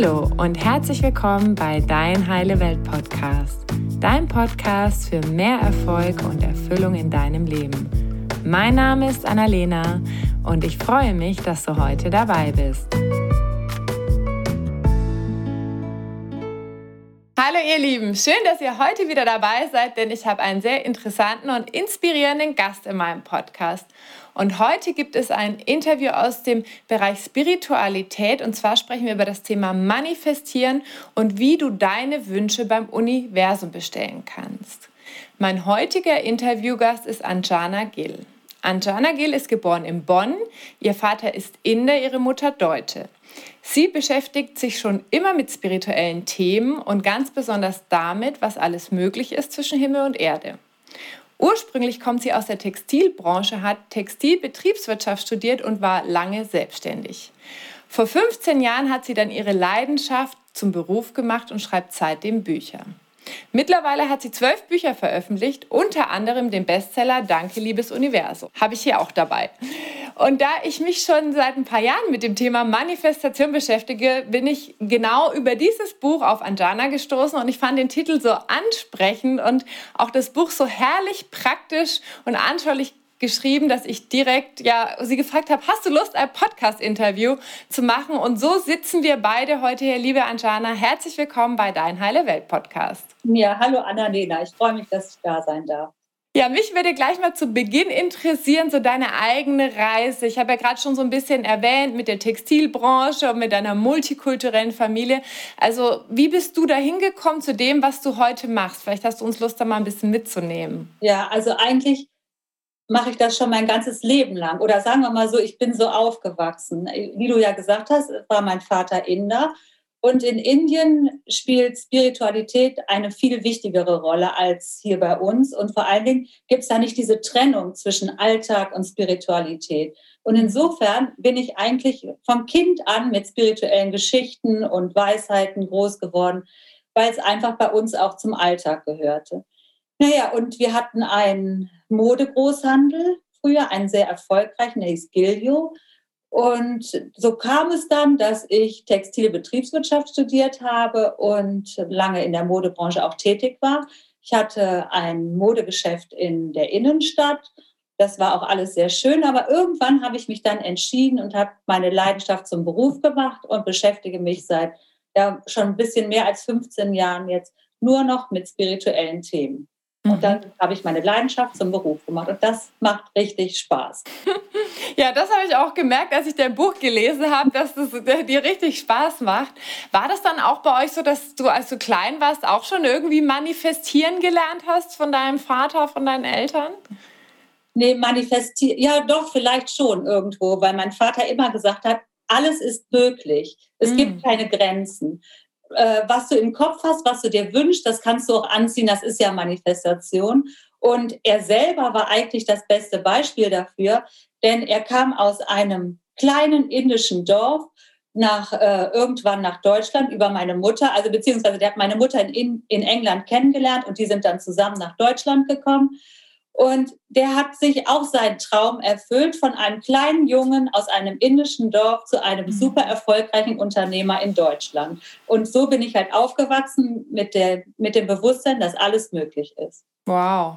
Hallo und herzlich willkommen bei Dein Heile Welt Podcast, dein Podcast für mehr Erfolg und Erfüllung in deinem Leben. Mein Name ist Annalena und ich freue mich, dass du heute dabei bist. Hallo ihr Lieben, schön, dass ihr heute wieder dabei seid, denn ich habe einen sehr interessanten und inspirierenden Gast in meinem Podcast. Und heute gibt es ein Interview aus dem Bereich Spiritualität. Und zwar sprechen wir über das Thema Manifestieren und wie du deine Wünsche beim Universum bestellen kannst. Mein heutiger Interviewgast ist Anjana Gill. Anjana Gill ist geboren in Bonn. Ihr Vater ist Inder, ihre Mutter Deutsche. Sie beschäftigt sich schon immer mit spirituellen Themen und ganz besonders damit, was alles möglich ist zwischen Himmel und Erde. Ursprünglich kommt sie aus der Textilbranche, hat Textilbetriebswirtschaft studiert und war lange selbstständig. Vor 15 Jahren hat sie dann ihre Leidenschaft zum Beruf gemacht und schreibt seitdem Bücher. Mittlerweile hat sie zwölf Bücher veröffentlicht, unter anderem den Bestseller Danke, liebes Universum. Habe ich hier auch dabei. Und da ich mich schon seit ein paar Jahren mit dem Thema Manifestation beschäftige, bin ich genau über dieses Buch auf Anjana gestoßen und ich fand den Titel so ansprechend und auch das Buch so herrlich praktisch und anschaulich geschrieben, dass ich direkt ja sie gefragt habe, hast du Lust, ein Podcast-Interview zu machen? Und so sitzen wir beide heute hier, liebe Anjana. Herzlich willkommen bei Dein Heile Welt Podcast. Ja, hallo Annalena. Ich freue mich, dass ich da sein darf. Ja, mich würde gleich mal zu Beginn interessieren, so deine eigene Reise. Ich habe ja gerade schon so ein bisschen erwähnt mit der Textilbranche und mit deiner multikulturellen Familie. Also, wie bist du da hingekommen zu dem, was du heute machst? Vielleicht hast du uns Lust, da mal ein bisschen mitzunehmen. Ja, also eigentlich mache ich das schon mein ganzes Leben lang. Oder sagen wir mal so, ich bin so aufgewachsen. Wie du ja gesagt hast, war mein Vater Inder. Und in Indien spielt Spiritualität eine viel wichtigere Rolle als hier bei uns. Und vor allen Dingen gibt es da nicht diese Trennung zwischen Alltag und Spiritualität. Und insofern bin ich eigentlich vom Kind an mit spirituellen Geschichten und Weisheiten groß geworden, weil es einfach bei uns auch zum Alltag gehörte. Naja, und wir hatten einen Modegroßhandel früher, einen sehr erfolgreichen, der hieß Gilio. Und so kam es dann, dass ich Textilbetriebswirtschaft studiert habe und lange in der Modebranche auch tätig war. Ich hatte ein Modegeschäft in der Innenstadt. Das war auch alles sehr schön, aber irgendwann habe ich mich dann entschieden und habe meine Leidenschaft zum Beruf gemacht und beschäftige mich seit ja, schon ein bisschen mehr als 15 Jahren jetzt nur noch mit spirituellen Themen. Und dann mhm. habe ich meine Leidenschaft zum Beruf gemacht. Und das macht richtig Spaß. Ja, das habe ich auch gemerkt, als ich dein Buch gelesen habe, dass es dir richtig Spaß macht. War das dann auch bei euch so, dass du, als du klein warst, auch schon irgendwie manifestieren gelernt hast von deinem Vater, von deinen Eltern? Nee, manifestieren, ja doch, vielleicht schon irgendwo, weil mein Vater immer gesagt hat, alles ist möglich. Es mm. gibt keine Grenzen äh, was du im Kopf hast, was du dir wünschst, das kannst du auch anziehen, das ist ja Manifestation. Und er selber war eigentlich das beste Beispiel dafür, denn er kam aus einem kleinen indischen Dorf nach äh, irgendwann nach Deutschland über meine Mutter, also beziehungsweise der hat meine Mutter in, in England kennengelernt und die sind dann zusammen nach Deutschland gekommen. Und der hat sich auch seinen Traum erfüllt, von einem kleinen Jungen aus einem indischen Dorf zu einem mhm. super erfolgreichen Unternehmer in Deutschland. Und so bin ich halt aufgewachsen mit, der, mit dem Bewusstsein, dass alles möglich ist. Wow.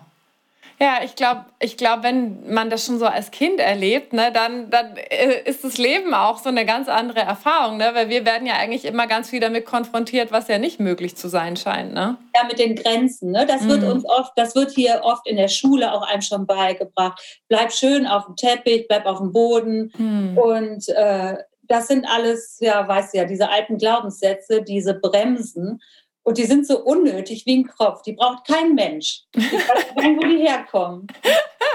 Ja, ich glaube, ich glaub, wenn man das schon so als Kind erlebt, ne, dann, dann äh, ist das Leben auch so eine ganz andere Erfahrung, ne? weil wir werden ja eigentlich immer ganz viel damit konfrontiert, was ja nicht möglich zu sein scheint. Ne? Ja, mit den Grenzen. Ne? Das wird mhm. uns oft, das wird hier oft in der Schule auch einem schon beigebracht. Bleib schön auf dem Teppich, bleib auf dem Boden. Mhm. Und äh, das sind alles, ja, weißt du ja, diese alten Glaubenssätze, diese Bremsen. Und die sind so unnötig wie ein Kropf. Die braucht kein Mensch. Ich weiß nicht, wo die herkommen.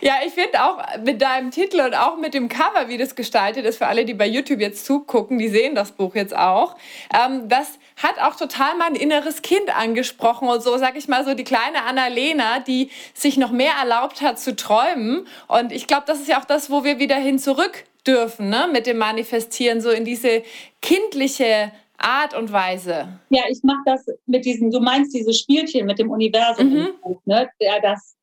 Ja, ich finde auch mit deinem Titel und auch mit dem Cover, wie das gestaltet ist, für alle, die bei YouTube jetzt zugucken, die sehen das Buch jetzt auch. Ähm, das hat auch total mein inneres Kind angesprochen und so, sag ich mal, so die kleine Annalena, die sich noch mehr erlaubt hat zu träumen. Und ich glaube, das ist ja auch das, wo wir wieder hin zurück dürfen, ne? mit dem Manifestieren, so in diese kindliche Art und Weise. Ja, ich mache das mit diesen, du meinst diese Spielchen mit dem Universum, mhm. ne? Ja, das,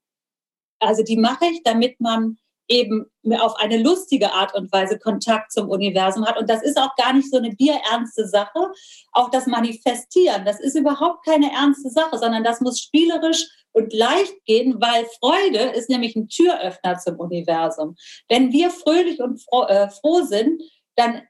also die mache ich, damit man eben auf eine lustige Art und Weise Kontakt zum Universum hat. Und das ist auch gar nicht so eine bierernste Sache. Auch das Manifestieren, das ist überhaupt keine ernste Sache, sondern das muss spielerisch und leicht gehen, weil Freude ist nämlich ein Türöffner zum Universum. Wenn wir fröhlich und froh, äh, froh sind, dann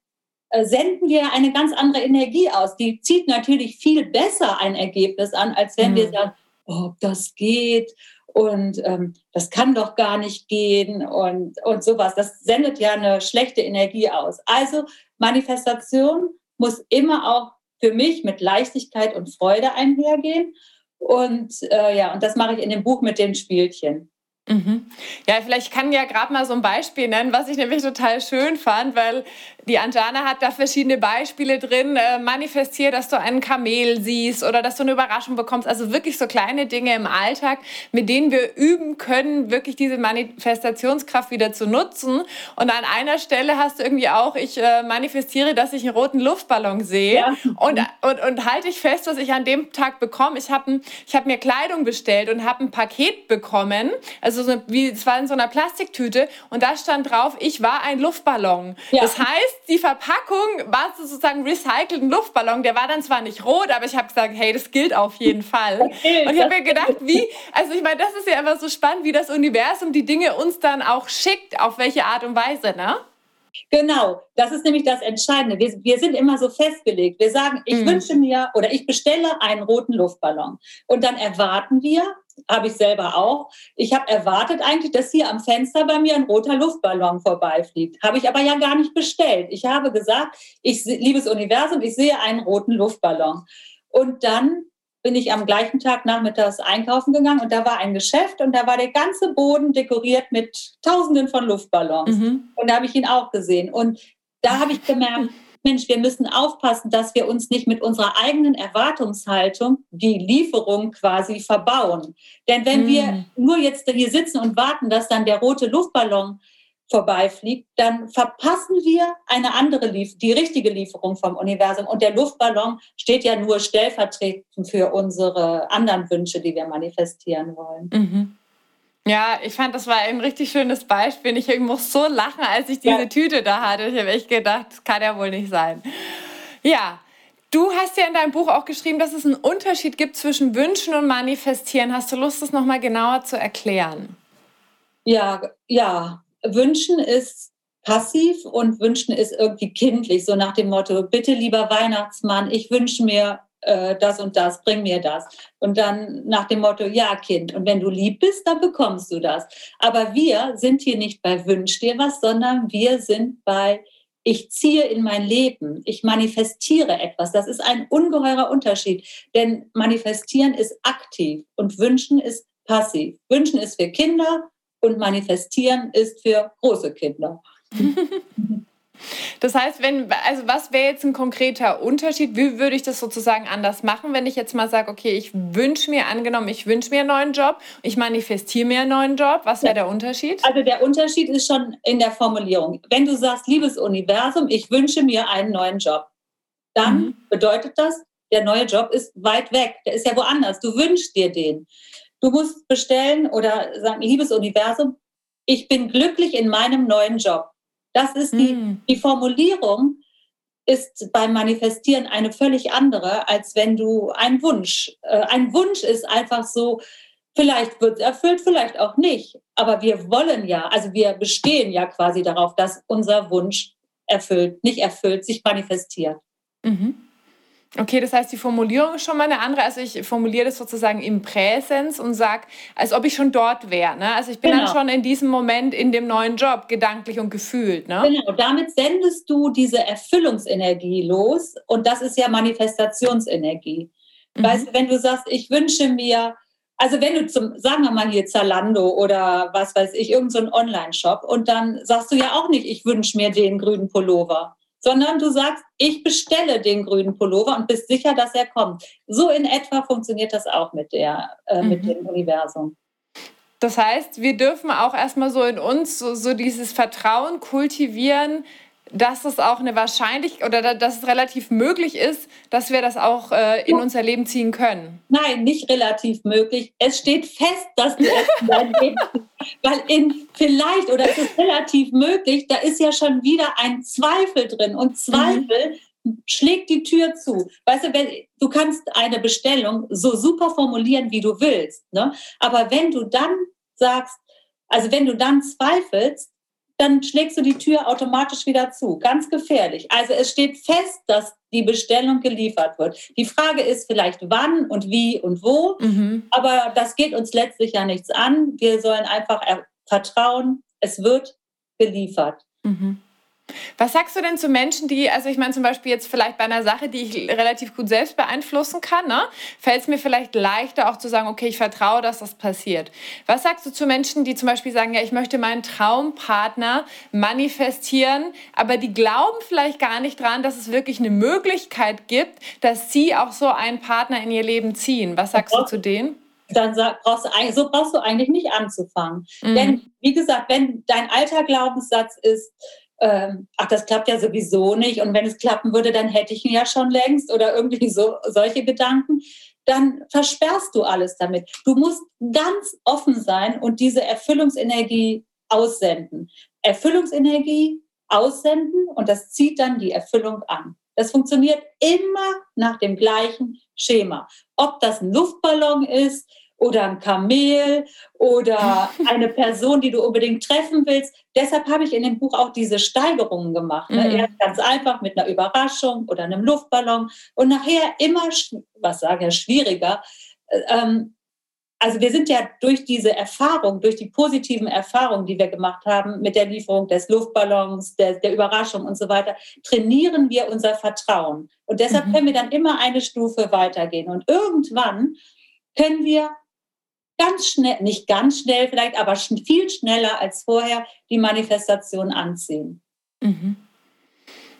senden wir eine ganz andere Energie aus. Die zieht natürlich viel besser ein Ergebnis an, als wenn mhm. wir sagen, ob oh, das geht und ähm, das kann doch gar nicht gehen und, und sowas. Das sendet ja eine schlechte Energie aus. Also Manifestation muss immer auch für mich mit Leichtigkeit und Freude einhergehen. Und äh, ja, und das mache ich in dem Buch mit den Spielchen. Mhm. Ja, vielleicht kann ja gerade mal so ein Beispiel nennen, was ich nämlich total schön fand, weil die Anjana hat da verschiedene Beispiele drin. Äh, manifestier, dass du einen Kamel siehst oder dass du eine Überraschung bekommst. Also wirklich so kleine Dinge im Alltag, mit denen wir üben können, wirklich diese Manifestationskraft wieder zu nutzen. Und an einer Stelle hast du irgendwie auch, ich äh, manifestiere, dass ich einen roten Luftballon sehe. Ja. Und, und, und halte ich fest, was ich an dem Tag bekomme. Ich habe hab mir Kleidung bestellt und habe ein Paket bekommen. Also also so, wie, es war in so einer Plastiktüte und da stand drauf, ich war ein Luftballon. Ja. Das heißt, die Verpackung war sozusagen recycelt ein Luftballon. Der war dann zwar nicht rot, aber ich habe gesagt, hey, das gilt auf jeden Fall. Okay, und ich habe mir gedacht, wie, also ich meine, das ist ja immer so spannend, wie das Universum die Dinge uns dann auch schickt, auf welche Art und Weise, ne? Genau, das ist nämlich das Entscheidende. Wir, wir sind immer so festgelegt. Wir sagen, ich mm. wünsche mir oder ich bestelle einen roten Luftballon. Und dann erwarten wir, habe ich selber auch. Ich habe erwartet eigentlich, dass hier am Fenster bei mir ein roter Luftballon vorbeifliegt. Habe ich aber ja gar nicht bestellt. Ich habe gesagt, ich, liebes Universum, ich sehe einen roten Luftballon. Und dann bin ich am gleichen Tag nachmittags einkaufen gegangen und da war ein Geschäft und da war der ganze Boden dekoriert mit Tausenden von Luftballons. Mhm. Und da habe ich ihn auch gesehen. Und da habe ich gemerkt, Mensch, wir müssen aufpassen, dass wir uns nicht mit unserer eigenen Erwartungshaltung die Lieferung quasi verbauen. Denn wenn mm. wir nur jetzt hier sitzen und warten, dass dann der rote Luftballon vorbeifliegt, dann verpassen wir eine andere Lief die richtige Lieferung vom Universum. Und der Luftballon steht ja nur stellvertretend für unsere anderen Wünsche, die wir manifestieren wollen. Mhm. Ja, ich fand, das war ein richtig schönes Beispiel. Ich muss so lachen, als ich diese ja. Tüte da hatte. Ich habe echt gedacht, das kann ja wohl nicht sein. Ja, du hast ja in deinem Buch auch geschrieben, dass es einen Unterschied gibt zwischen Wünschen und Manifestieren. Hast du Lust, das nochmal genauer zu erklären? Ja, ja. Wünschen ist passiv und Wünschen ist irgendwie kindlich, so nach dem Motto, bitte lieber Weihnachtsmann, ich wünsche mir äh, das und das, bring mir das. Und dann nach dem Motto, ja, Kind, und wenn du lieb bist, dann bekommst du das. Aber wir sind hier nicht bei Wünsch dir was, sondern wir sind bei ich ziehe in mein Leben, ich manifestiere etwas. Das ist ein ungeheurer Unterschied, denn manifestieren ist aktiv und wünschen ist passiv. Wünschen ist für Kinder und manifestieren ist für große Kinder. Das heißt, wenn, also was wäre jetzt ein konkreter Unterschied? Wie würde ich das sozusagen anders machen, wenn ich jetzt mal sage, okay, ich wünsche mir, angenommen, ich wünsche mir einen neuen Job, ich manifestiere mir einen neuen Job, was wäre der Unterschied? Also der Unterschied ist schon in der Formulierung. Wenn du sagst, liebes Universum, ich wünsche mir einen neuen Job, dann mhm. bedeutet das, der neue Job ist weit weg, der ist ja woanders, du wünschst dir den. Du musst bestellen oder sagen, liebes Universum, ich bin glücklich in meinem neuen Job. Das ist die, mm. die Formulierung ist beim Manifestieren eine völlig andere, als wenn du einen Wunsch, äh, ein Wunsch ist einfach so, vielleicht wird es erfüllt, vielleicht auch nicht. Aber wir wollen ja, also wir bestehen ja quasi darauf, dass unser Wunsch erfüllt, nicht erfüllt, sich manifestiert. Mhm. Okay, das heißt, die Formulierung ist schon mal eine andere. Also ich formuliere das sozusagen im Präsens und sage, als ob ich schon dort wäre. Ne? Also ich bin genau. dann schon in diesem Moment in dem neuen Job, gedanklich und gefühlt. Ne? Genau, damit sendest du diese Erfüllungsenergie los und das ist ja Manifestationsenergie. Mhm. Weißt du, wenn du sagst, ich wünsche mir, also wenn du zum, sagen wir mal hier Zalando oder was weiß ich, irgendein so Online-Shop und dann sagst du ja auch nicht, ich wünsche mir den grünen Pullover sondern du sagst, ich bestelle den grünen Pullover und bist sicher, dass er kommt. So in etwa funktioniert das auch mit, der, äh, mhm. mit dem Universum. Das heißt, wir dürfen auch erstmal so in uns so, so dieses Vertrauen kultivieren, dass es auch eine Wahrscheinlichkeit oder dass es relativ möglich ist, dass wir das auch äh, in unser Leben ziehen können. Nein, nicht relativ möglich. Es steht fest, dass du es Leben Weil in vielleicht oder es ist relativ möglich, da ist ja schon wieder ein Zweifel drin. Und Zweifel mhm. schlägt die Tür zu. Weißt du, wenn, du kannst eine Bestellung so super formulieren, wie du willst. Ne? Aber wenn du dann sagst, also wenn du dann zweifelst, dann schlägst du die Tür automatisch wieder zu. Ganz gefährlich. Also es steht fest, dass die Bestellung geliefert wird. Die Frage ist vielleicht wann und wie und wo, mhm. aber das geht uns letztlich ja nichts an. Wir sollen einfach vertrauen, es wird geliefert. Mhm. Was sagst du denn zu Menschen, die, also ich meine zum Beispiel jetzt vielleicht bei einer Sache, die ich relativ gut selbst beeinflussen kann, ne, fällt es mir vielleicht leichter auch zu sagen, okay, ich vertraue, dass das passiert. Was sagst du zu Menschen, die zum Beispiel sagen, ja, ich möchte meinen Traumpartner manifestieren, aber die glauben vielleicht gar nicht dran, dass es wirklich eine Möglichkeit gibt, dass sie auch so einen Partner in ihr Leben ziehen. Was sagst du zu denen? dann brauchst du, so brauchst du eigentlich nicht anzufangen. Mhm. Denn, wie gesagt, wenn dein alter Glaubenssatz ist, ähm, ach, das klappt ja sowieso nicht und wenn es klappen würde, dann hätte ich ihn ja schon längst oder irgendwie so solche Gedanken, dann versperrst du alles damit. Du musst ganz offen sein und diese Erfüllungsenergie aussenden. Erfüllungsenergie aussenden und das zieht dann die Erfüllung an. Das funktioniert immer nach dem gleichen Schema. Ob das ein Luftballon ist, oder ein Kamel oder eine Person, die du unbedingt treffen willst. Deshalb habe ich in dem Buch auch diese Steigerungen gemacht. Ne? Mhm. Erst ganz einfach mit einer Überraschung oder einem Luftballon und nachher immer, was sage ich, schwieriger. Äh, ähm, also wir sind ja durch diese Erfahrung, durch die positiven Erfahrungen, die wir gemacht haben mit der Lieferung des Luftballons, der, der Überraschung und so weiter, trainieren wir unser Vertrauen. Und deshalb mhm. können wir dann immer eine Stufe weitergehen. Und irgendwann können wir ganz schnell, nicht ganz schnell vielleicht, aber viel schneller als vorher die Manifestation anziehen. Mhm.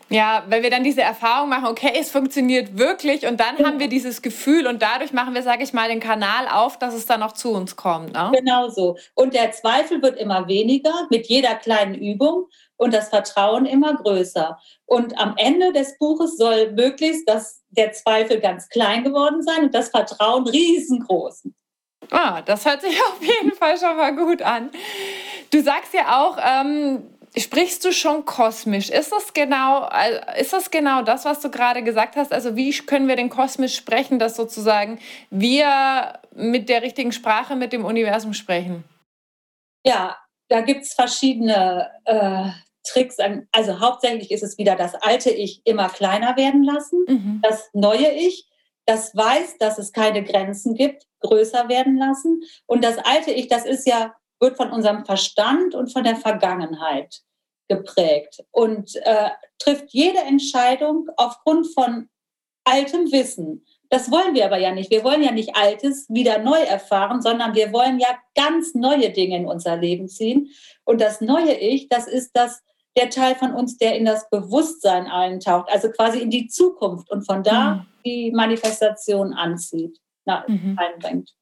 Ja, weil wir dann diese Erfahrung machen, okay, es funktioniert wirklich und dann ja. haben wir dieses Gefühl und dadurch machen wir, sage ich mal, den Kanal auf, dass es dann auch zu uns kommt. Ne? Genau so. Und der Zweifel wird immer weniger mit jeder kleinen Übung und das Vertrauen immer größer. Und am Ende des Buches soll möglichst dass der Zweifel ganz klein geworden sein und das Vertrauen riesengroß. Ah, das hört sich auf jeden Fall schon mal gut an. Du sagst ja auch, ähm, sprichst du schon kosmisch? Ist das genau, ist das genau das, was du gerade gesagt hast? Also wie können wir denn kosmisch sprechen, dass sozusagen wir mit der richtigen Sprache mit dem Universum sprechen? Ja, da gibt es verschiedene äh, Tricks. Also hauptsächlich ist es wieder das alte Ich immer kleiner werden lassen, mhm. das neue Ich das weiß, dass es keine Grenzen gibt, größer werden lassen. Und das alte Ich, das ist ja, wird von unserem Verstand und von der Vergangenheit geprägt und äh, trifft jede Entscheidung aufgrund von altem Wissen. Das wollen wir aber ja nicht. Wir wollen ja nicht Altes wieder neu erfahren, sondern wir wollen ja ganz neue Dinge in unser Leben ziehen. Und das neue Ich, das ist das, der Teil von uns, der in das Bewusstsein eintaucht, also quasi in die Zukunft und von da mhm. die Manifestation anzieht, na, mhm. einbringt.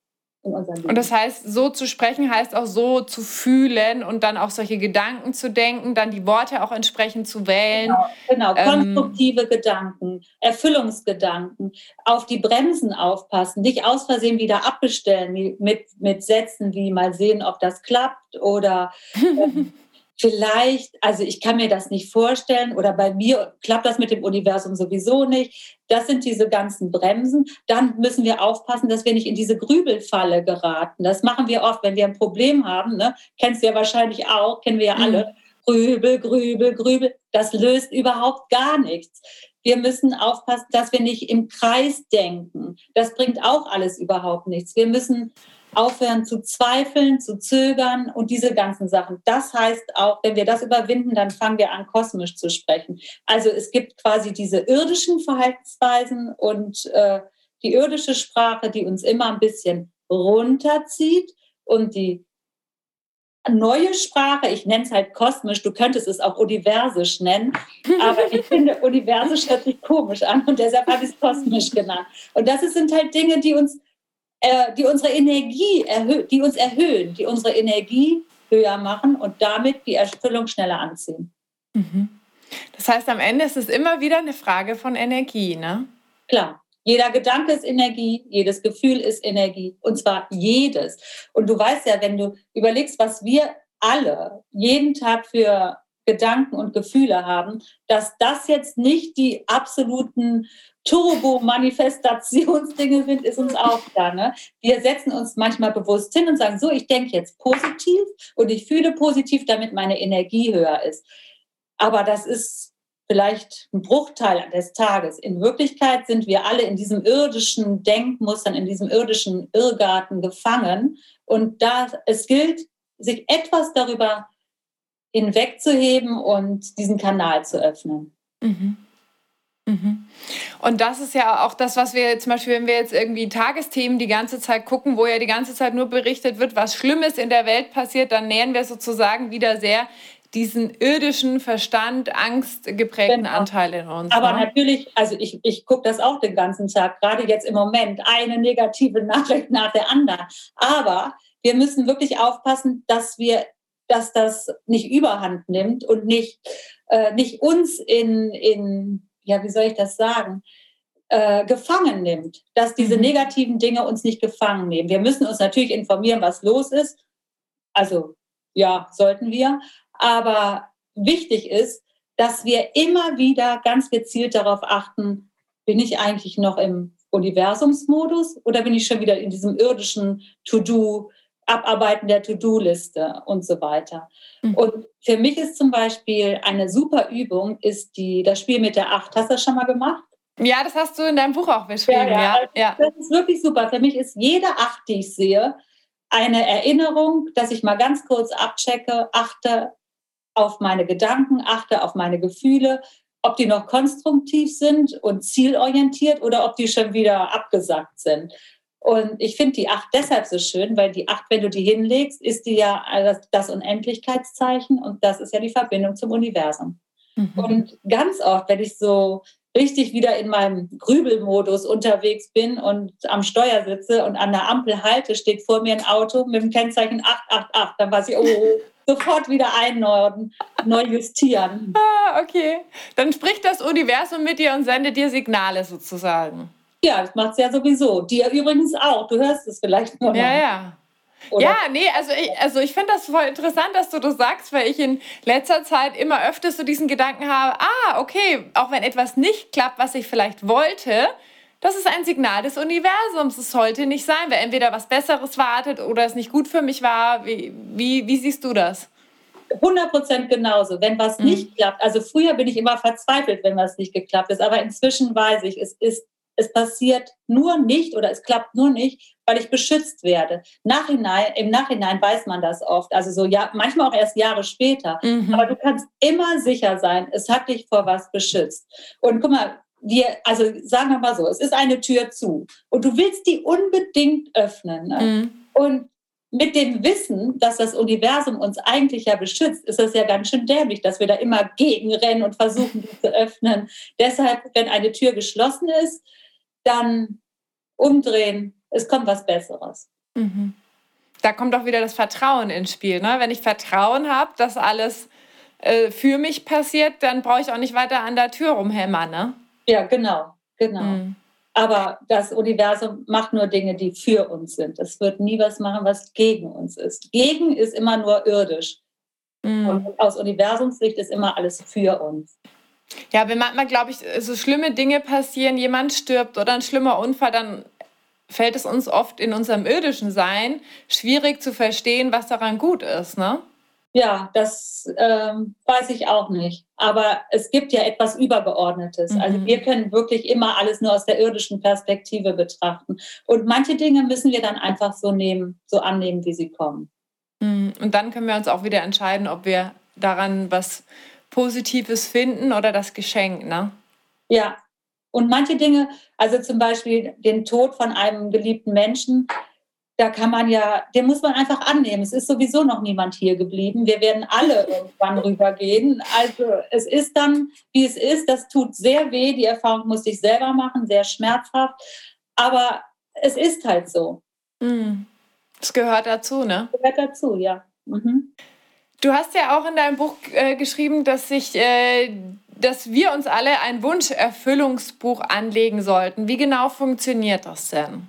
Und das heißt, so zu sprechen heißt auch so zu fühlen und dann auch solche Gedanken zu denken, dann die Worte auch entsprechend zu wählen. Genau, genau. Ähm, konstruktive Gedanken, Erfüllungsgedanken, auf die Bremsen aufpassen, nicht aus Versehen wieder abbestellen mit, mit Sätzen wie mal sehen, ob das klappt oder ähm, vielleicht, also ich kann mir das nicht vorstellen oder bei mir klappt das mit dem Universum sowieso nicht. Das sind diese ganzen Bremsen. Dann müssen wir aufpassen, dass wir nicht in diese Grübelfalle geraten. Das machen wir oft, wenn wir ein Problem haben. Ne? Kennst du ja wahrscheinlich auch, kennen wir ja alle. Mhm. Grübel, Grübel, Grübel. Das löst überhaupt gar nichts. Wir müssen aufpassen, dass wir nicht im Kreis denken. Das bringt auch alles überhaupt nichts. Wir müssen aufhören zu zweifeln, zu zögern und diese ganzen Sachen. Das heißt auch, wenn wir das überwinden, dann fangen wir an, kosmisch zu sprechen. Also es gibt quasi diese irdischen Verhaltensweisen und äh, die irdische Sprache, die uns immer ein bisschen runterzieht und die neue Sprache, ich nenne es halt kosmisch, du könntest es auch universisch nennen, aber ich finde, universisch hört sich komisch an und deshalb habe ich es kosmisch genannt. Und das sind halt Dinge, die uns äh, die unsere Energie erhöhen, die uns erhöhen, die unsere Energie höher machen und damit die Erfüllung schneller anziehen. Mhm. Das heißt, am Ende ist es immer wieder eine Frage von Energie, ne? Klar. Jeder Gedanke ist Energie, jedes Gefühl ist Energie und zwar jedes. Und du weißt ja, wenn du überlegst, was wir alle jeden Tag für Gedanken und Gefühle haben, dass das jetzt nicht die absoluten Turbo-Manifestationsdinge sind, ist uns auch klar. Ne? Wir setzen uns manchmal bewusst hin und sagen, so, ich denke jetzt positiv und ich fühle positiv, damit meine Energie höher ist. Aber das ist vielleicht ein Bruchteil des Tages. In Wirklichkeit sind wir alle in diesem irdischen Denkmustern, in diesem irdischen Irrgarten gefangen. Und da es gilt, sich etwas darüber hinwegzuheben und diesen Kanal zu öffnen. Mhm. Mhm. Und das ist ja auch das, was wir zum Beispiel, wenn wir jetzt irgendwie Tagesthemen die ganze Zeit gucken, wo ja die ganze Zeit nur berichtet wird, was Schlimmes in der Welt passiert, dann nähern wir sozusagen wieder sehr diesen irdischen Verstand, angstgeprägten genau. Anteil in uns. Aber ne? natürlich, also ich, ich gucke das auch den ganzen Tag, gerade jetzt im Moment, eine negative Nachricht nach der anderen. Aber wir müssen wirklich aufpassen, dass wir, dass das nicht überhand nimmt und nicht, äh, nicht uns in, in, ja, wie soll ich das sagen, äh, gefangen nimmt, dass diese mhm. negativen Dinge uns nicht gefangen nehmen. Wir müssen uns natürlich informieren, was los ist. Also ja, sollten wir. Aber wichtig ist, dass wir immer wieder ganz gezielt darauf achten, bin ich eigentlich noch im Universumsmodus oder bin ich schon wieder in diesem irdischen To-Do, Abarbeiten der To-Do-Liste und so weiter. Mhm. Und für mich ist zum Beispiel eine super Übung, ist die, das Spiel mit der Acht. Hast du das schon mal gemacht? Ja, das hast du in deinem Buch auch beschrieben. Ja, ja. ja. Das ist wirklich super. Für mich ist jede Acht, die ich sehe, eine Erinnerung, dass ich mal ganz kurz abchecke, achte, auf meine Gedanken, achte auf meine Gefühle, ob die noch konstruktiv sind und zielorientiert oder ob die schon wieder abgesackt sind. Und ich finde die Acht deshalb so schön, weil die Acht, wenn du die hinlegst, ist die ja das Unendlichkeitszeichen und das ist ja die Verbindung zum Universum. Mhm. Und ganz oft, wenn ich so richtig wieder in meinem Grübelmodus unterwegs bin und am Steuer sitze und an der Ampel halte, steht vor mir ein Auto mit dem Kennzeichen 888, dann weiß ich, oh, sofort wieder einnorden, neu justieren. Ah, okay. Dann spricht das Universum mit dir und sendet dir Signale sozusagen. Ja, das macht es ja sowieso. Dir übrigens auch. Du hörst es vielleicht nur noch. Ja, ja. Oder? Ja, nee, also ich, also ich finde das voll interessant, dass du das sagst, weil ich in letzter Zeit immer öfters so diesen Gedanken habe, ah, okay, auch wenn etwas nicht klappt, was ich vielleicht wollte, das ist ein Signal des Universums. Es sollte nicht sein, weil entweder was Besseres wartet oder es nicht gut für mich war. Wie, wie, wie siehst du das? 100 Prozent genauso. Wenn was mhm. nicht klappt, also früher bin ich immer verzweifelt, wenn was nicht geklappt ist, aber inzwischen weiß ich, es ist es passiert nur nicht oder es klappt nur nicht, weil ich beschützt werde. Nachhinein, Im Nachhinein weiß man das oft, also so ja, manchmal auch erst Jahre später. Mhm. Aber du kannst immer sicher sein, es hat dich vor was beschützt. Und guck mal, wir, also sagen wir mal so, es ist eine Tür zu und du willst die unbedingt öffnen. Ne? Mhm. Und mit dem Wissen, dass das Universum uns eigentlich ja beschützt, ist es ja ganz schön dämlich, dass wir da immer gegenrennen und versuchen, die zu öffnen. Deshalb, wenn eine Tür geschlossen ist, dann umdrehen, es kommt was Besseres. Mhm. Da kommt auch wieder das Vertrauen ins Spiel. Ne? Wenn ich Vertrauen habe, dass alles äh, für mich passiert, dann brauche ich auch nicht weiter an der Tür rumhämmern. Ne? Ja, genau, genau. Mhm. Aber das Universum macht nur Dinge, die für uns sind. Es wird nie was machen, was gegen uns ist. Gegen ist immer nur irdisch. Mhm. Und aus Universumssicht ist immer alles für uns. Ja, wenn manchmal, glaube ich, so schlimme Dinge passieren, jemand stirbt oder ein schlimmer Unfall, dann fällt es uns oft in unserem irdischen Sein schwierig zu verstehen, was daran gut ist, ne? Ja, das ähm, weiß ich auch nicht. Aber es gibt ja etwas Übergeordnetes. Mhm. Also wir können wirklich immer alles nur aus der irdischen Perspektive betrachten. Und manche Dinge müssen wir dann einfach so nehmen, so annehmen, wie sie kommen. Mhm. Und dann können wir uns auch wieder entscheiden, ob wir daran was Positives finden oder das Geschenk, ne? Ja. Und manche Dinge, also zum Beispiel den Tod von einem geliebten Menschen, da kann man ja, den muss man einfach annehmen. Es ist sowieso noch niemand hier geblieben. Wir werden alle irgendwann rübergehen. Also es ist dann, wie es ist. Das tut sehr weh. Die Erfahrung musste ich selber machen, sehr schmerzhaft. Aber es ist halt so. Mm. Es gehört dazu, ne? Gehört dazu, ja. Mhm. Du hast ja auch in deinem Buch äh, geschrieben, dass sich äh, dass wir uns alle ein Wunscherfüllungsbuch anlegen sollten. Wie genau funktioniert das denn?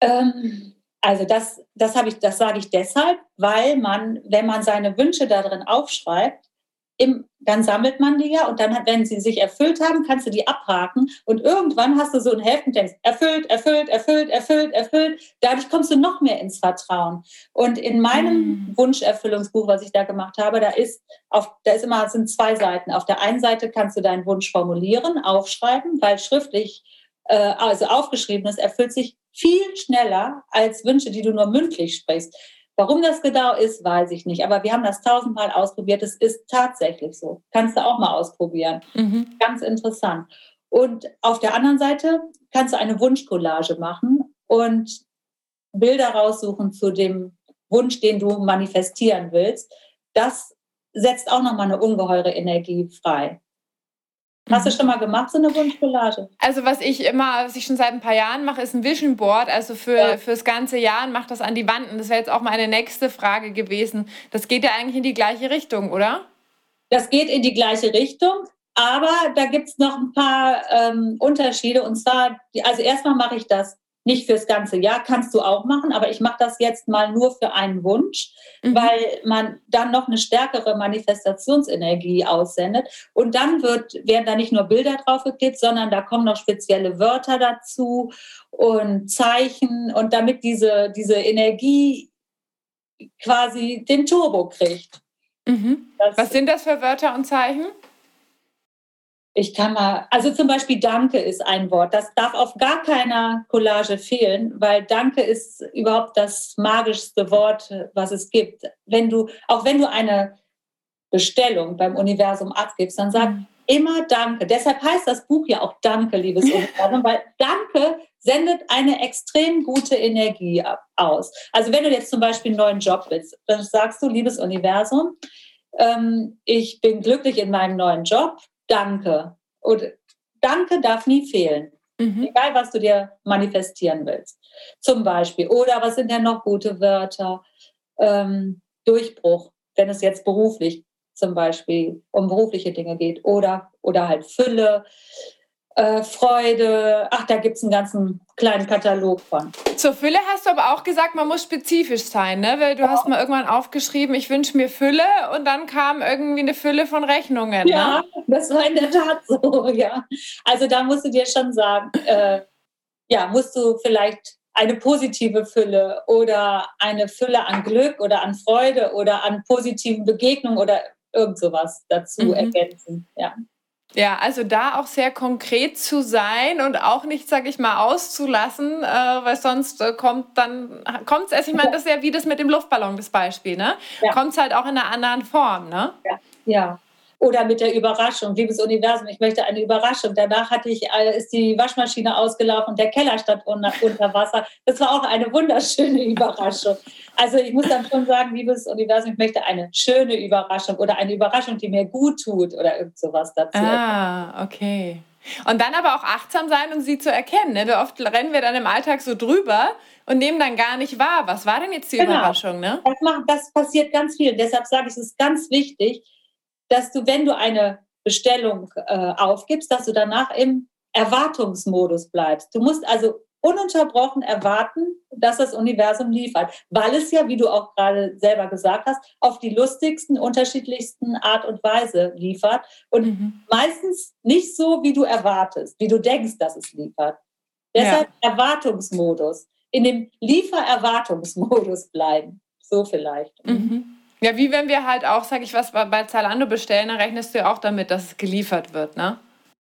Ähm, also das, das, ich, das sage ich deshalb, weil man, wenn man seine Wünsche darin aufschreibt, im, dann sammelt man die ja und dann, wenn sie sich erfüllt haben, kannst du die abhaken und irgendwann hast du so ein denkst, erfüllt, erfüllt, erfüllt, erfüllt, erfüllt. Dadurch kommst du noch mehr ins Vertrauen. Und in meinem mhm. Wunscherfüllungsbuch, was ich da gemacht habe, da ist, auf, da ist immer, sind zwei Seiten. Auf der einen Seite kannst du deinen Wunsch formulieren, aufschreiben, weil schriftlich, äh, also aufgeschrieben ist, erfüllt sich viel schneller als Wünsche, die du nur mündlich sprichst. Warum das genau ist, weiß ich nicht. Aber wir haben das tausendmal ausprobiert. Es ist tatsächlich so. Kannst du auch mal ausprobieren. Mhm. Ganz interessant. Und auf der anderen Seite kannst du eine Wunschcollage machen und Bilder raussuchen zu dem Wunsch, den du manifestieren willst. Das setzt auch nochmal eine ungeheure Energie frei. Hast du mhm. schon mal gemacht, so eine Wunschcollage? Also was ich immer, was ich schon seit ein paar Jahren mache, ist ein Vision Board, also für ja. fürs ganze Jahr und mache das an die Wand. Und das wäre jetzt auch meine nächste Frage gewesen. Das geht ja eigentlich in die gleiche Richtung, oder? Das geht in die gleiche Richtung, aber da gibt es noch ein paar ähm, Unterschiede. Und zwar, also erstmal mache ich das nicht fürs ganze Jahr, kannst du auch machen, aber ich mache das jetzt mal nur für einen Wunsch, mhm. weil man dann noch eine stärkere Manifestationsenergie aussendet. Und dann wird, werden da nicht nur Bilder drauf geklebt, sondern da kommen noch spezielle Wörter dazu und Zeichen und damit diese, diese Energie quasi den Turbo kriegt. Mhm. Was sind das für Wörter und Zeichen? Ich kann mal, also zum Beispiel Danke ist ein Wort. Das darf auf gar keiner Collage fehlen, weil Danke ist überhaupt das magischste Wort, was es gibt. Wenn du, auch wenn du eine Bestellung beim Universum abgibst, dann sag mhm. immer Danke. Deshalb heißt das Buch ja auch Danke, liebes Universum, weil Danke sendet eine extrem gute Energie aus. Also wenn du jetzt zum Beispiel einen neuen Job willst, dann sagst du, liebes Universum, ähm, ich bin glücklich in meinem neuen Job Danke. Und Danke darf nie fehlen. Mhm. Egal, was du dir manifestieren willst. Zum Beispiel. Oder was sind denn noch gute Wörter? Ähm, Durchbruch, wenn es jetzt beruflich zum Beispiel um berufliche Dinge geht. Oder, oder halt Fülle äh, Freude. Ach, da gibt es einen ganzen kleinen Katalog von. Zur Fülle hast du aber auch gesagt, man muss spezifisch sein, ne? Weil du ja. hast mal irgendwann aufgeschrieben, ich wünsche mir Fülle und dann kam irgendwie eine Fülle von Rechnungen. Ja, ne? das war in der Tat so, ja. Also da musst du dir schon sagen, äh, ja, musst du vielleicht eine positive Fülle oder eine Fülle an Glück oder an Freude oder an positiven Begegnungen oder irgend sowas dazu mhm. ergänzen. Ja. Ja, also da auch sehr konkret zu sein und auch nicht, sag ich mal, auszulassen, äh, weil sonst äh, kommt dann, kommt es, also ich meine, das ist ja wie das mit dem Luftballon, das Beispiel, ne? Ja. Kommt es halt auch in einer anderen Form, ne? Ja, ja. Oder mit der Überraschung, liebes Universum, ich möchte eine Überraschung. Danach hatte ich, äh, ist die Waschmaschine ausgelaufen und der Keller stand unter, unter Wasser. Das war auch eine wunderschöne Überraschung. Also ich muss dann schon sagen, liebes Universum, ich möchte eine schöne Überraschung oder eine Überraschung, die mir gut tut oder irgend sowas dazu. Ah, okay. Und dann aber auch achtsam sein und sie zu erkennen. Ne? Oft rennen wir dann im Alltag so drüber und nehmen dann gar nicht wahr. Was war denn jetzt die genau. Überraschung? Ne? Das, macht, das passiert ganz viel. Deshalb sage ich, es ist ganz wichtig, dass du, wenn du eine Bestellung äh, aufgibst, dass du danach im Erwartungsmodus bleibst. Du musst also ununterbrochen erwarten, dass das Universum liefert, weil es ja, wie du auch gerade selber gesagt hast, auf die lustigsten, unterschiedlichsten Art und Weise liefert und mhm. meistens nicht so, wie du erwartest, wie du denkst, dass es liefert. Deshalb ja. Erwartungsmodus, in dem Liefererwartungsmodus bleiben, so vielleicht. Mhm. Ja, wie wenn wir halt auch, sag ich was, bei Zalando bestellen, dann rechnest du ja auch damit, dass es geliefert wird, ne?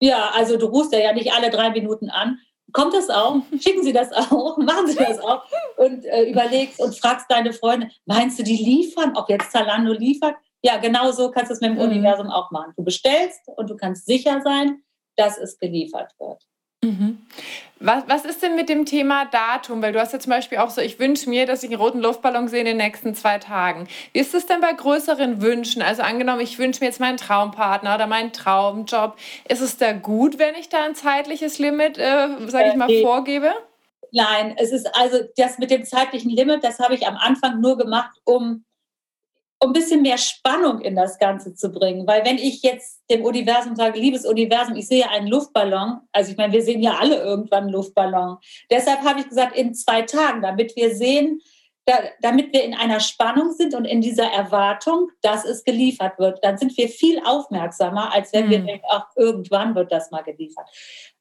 Ja, also du rufst ja nicht alle drei Minuten an. Kommt das auch? Schicken Sie das auch? Machen Sie das auch? Und äh, überlegst und fragst deine Freunde, meinst du, die liefern? Ob jetzt Zalando liefert? Ja, genau so kannst du es mit dem mhm. Universum auch machen. Du bestellst und du kannst sicher sein, dass es geliefert wird. Mhm. Was, was ist denn mit dem Thema Datum? Weil du hast ja zum Beispiel auch so, ich wünsche mir, dass ich einen roten Luftballon sehe in den nächsten zwei Tagen. Wie ist es denn bei größeren Wünschen? Also angenommen, ich wünsche mir jetzt meinen Traumpartner oder meinen Traumjob. Ist es da gut, wenn ich da ein zeitliches Limit, äh, sage ich mal, äh, vorgebe? Nein, es ist also das mit dem zeitlichen Limit, das habe ich am Anfang nur gemacht, um um ein bisschen mehr Spannung in das Ganze zu bringen. Weil wenn ich jetzt dem Universum sage, liebes Universum, ich sehe einen Luftballon, also ich meine, wir sehen ja alle irgendwann einen Luftballon. Deshalb habe ich gesagt, in zwei Tagen, damit wir sehen, da, damit wir in einer Spannung sind und in dieser Erwartung, dass es geliefert wird, dann sind wir viel aufmerksamer, als wenn mhm. wir denken, ach, irgendwann wird das mal geliefert.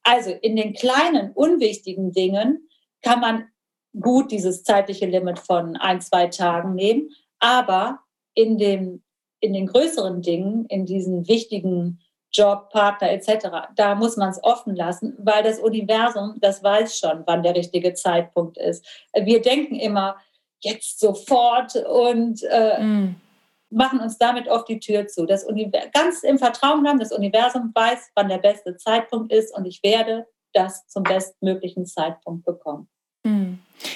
Also in den kleinen, unwichtigen Dingen kann man gut dieses zeitliche Limit von ein, zwei Tagen nehmen, aber in, dem, in den größeren Dingen, in diesen wichtigen Job, Partner etc., da muss man es offen lassen, weil das Universum, das weiß schon, wann der richtige Zeitpunkt ist. Wir denken immer, jetzt sofort und äh, mm. machen uns damit oft die Tür zu. Das ganz im Vertrauen haben, das Universum weiß, wann der beste Zeitpunkt ist und ich werde das zum bestmöglichen Zeitpunkt bekommen. Mm.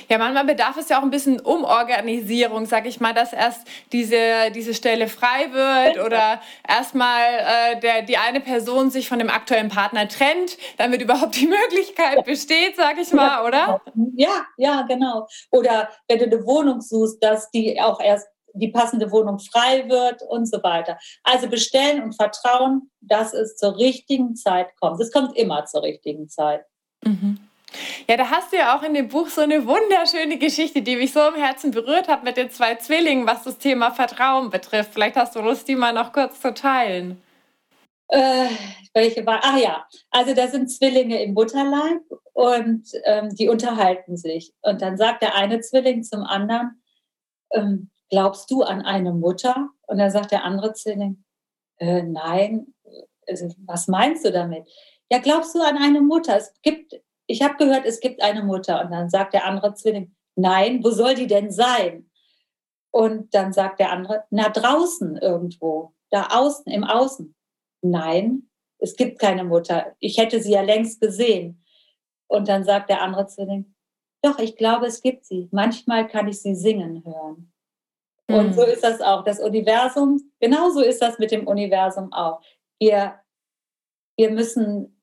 Ja, manchmal bedarf es ja auch ein bisschen Umorganisierung, sag ich mal, dass erst diese, diese Stelle frei wird oder erstmal äh, der, die eine Person sich von dem aktuellen Partner trennt, damit überhaupt die Möglichkeit besteht, sag ich mal, oder? Ja, ja, genau. Oder wenn du eine Wohnung suchst, dass die auch erst die passende Wohnung frei wird und so weiter. Also bestellen und vertrauen, dass es zur richtigen Zeit kommt. Es kommt immer zur richtigen Zeit. Mhm. Ja, da hast du ja auch in dem Buch so eine wunderschöne Geschichte, die mich so im Herzen berührt hat mit den zwei Zwillingen, was das Thema Vertrauen betrifft. Vielleicht hast du Lust, die mal noch kurz zu teilen. Äh, welche war? Ach ja, also da sind Zwillinge im Mutterleib und ähm, die unterhalten sich. Und dann sagt der eine Zwilling zum anderen, ähm, glaubst du an eine Mutter? Und dann sagt der andere Zwilling, äh, nein, also, was meinst du damit? Ja, glaubst du an eine Mutter? Es gibt ich habe gehört, es gibt eine Mutter. Und dann sagt der andere Zwilling, nein, wo soll die denn sein? Und dann sagt der andere, na draußen irgendwo, da außen, im Außen. Nein, es gibt keine Mutter. Ich hätte sie ja längst gesehen. Und dann sagt der andere Zwilling, doch, ich glaube, es gibt sie. Manchmal kann ich sie singen hören. Mhm. Und hm. so ist das auch. Das Universum, genauso ist das mit dem Universum auch. Wir, wir müssen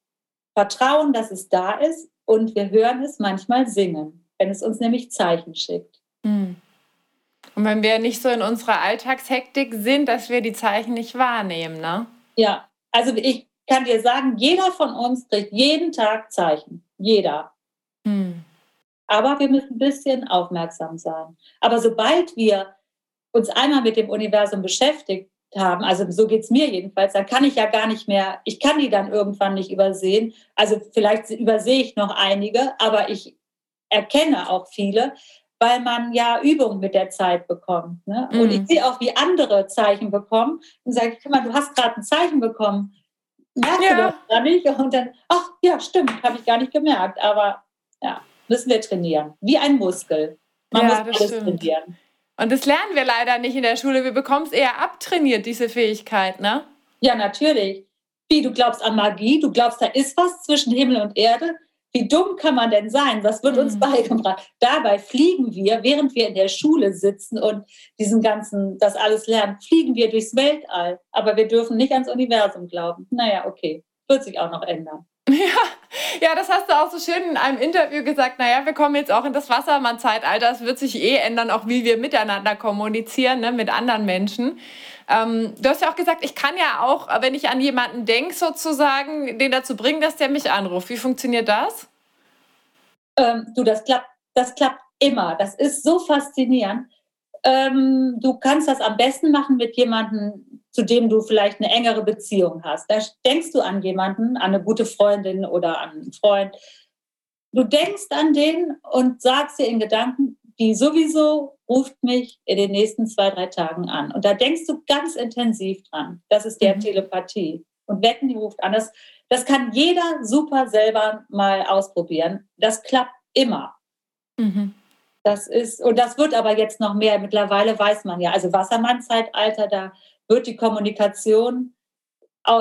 vertrauen, dass es da ist und wir hören es manchmal singen, wenn es uns nämlich Zeichen schickt. Hm. Und wenn wir nicht so in unserer Alltagshektik sind, dass wir die Zeichen nicht wahrnehmen, ne? Ja, also ich kann dir sagen, jeder von uns kriegt jeden Tag Zeichen. Jeder. Hm. Aber wir müssen ein bisschen aufmerksam sein. Aber sobald wir uns einmal mit dem Universum beschäftigt haben, also so geht es mir jedenfalls, dann kann ich ja gar nicht mehr, ich kann die dann irgendwann nicht übersehen. Also vielleicht übersehe ich noch einige, aber ich erkenne auch viele, weil man ja Übung mit der Zeit bekommt. Ne? Mhm. Und ich sehe auch, wie andere Zeichen bekommen und sage, guck mal, du hast gerade ein Zeichen bekommen. Merkst ja. du das gar nicht? Und dann, ach ja, stimmt, habe ich gar nicht gemerkt. Aber ja, müssen wir trainieren. Wie ein Muskel. Man ja, muss alles stimmt. trainieren. Und das lernen wir leider nicht in der Schule. Wir bekommen es eher abtrainiert, diese Fähigkeit, ne? Ja, natürlich. Wie, du glaubst an Magie? Du glaubst, da ist was zwischen Himmel und Erde? Wie dumm kann man denn sein? Was wird uns mhm. beigebracht? Dabei fliegen wir, während wir in der Schule sitzen und diesen ganzen, das alles lernen, fliegen wir durchs Weltall. Aber wir dürfen nicht ans Universum glauben. Naja, okay. Wird sich auch noch ändern. Ja, ja, das hast du auch so schön in einem Interview gesagt. Naja, wir kommen jetzt auch in das Wassermann-Zeitalter. Es wird sich eh ändern, auch wie wir miteinander kommunizieren, ne, mit anderen Menschen. Ähm, du hast ja auch gesagt, ich kann ja auch, wenn ich an jemanden denke, sozusagen, den dazu bringen, dass der mich anruft. Wie funktioniert das? Ähm, du, das klappt, das klappt immer. Das ist so faszinierend. Ähm, du kannst das am besten machen mit jemandem, zu dem du vielleicht eine engere Beziehung hast. Da denkst du an jemanden, an eine gute Freundin oder an einen Freund. Du denkst an den und sagst dir in Gedanken, die sowieso ruft mich in den nächsten zwei, drei Tagen an. Und da denkst du ganz intensiv dran. Das ist der mhm. Telepathie. Und wetten, die ruft an. Das, das kann jeder super selber mal ausprobieren. Das klappt immer. Mhm. Das ist, und das wird aber jetzt noch mehr. Mittlerweile weiß man ja, also Wassermann-Zeitalter, da wird die Kommunikation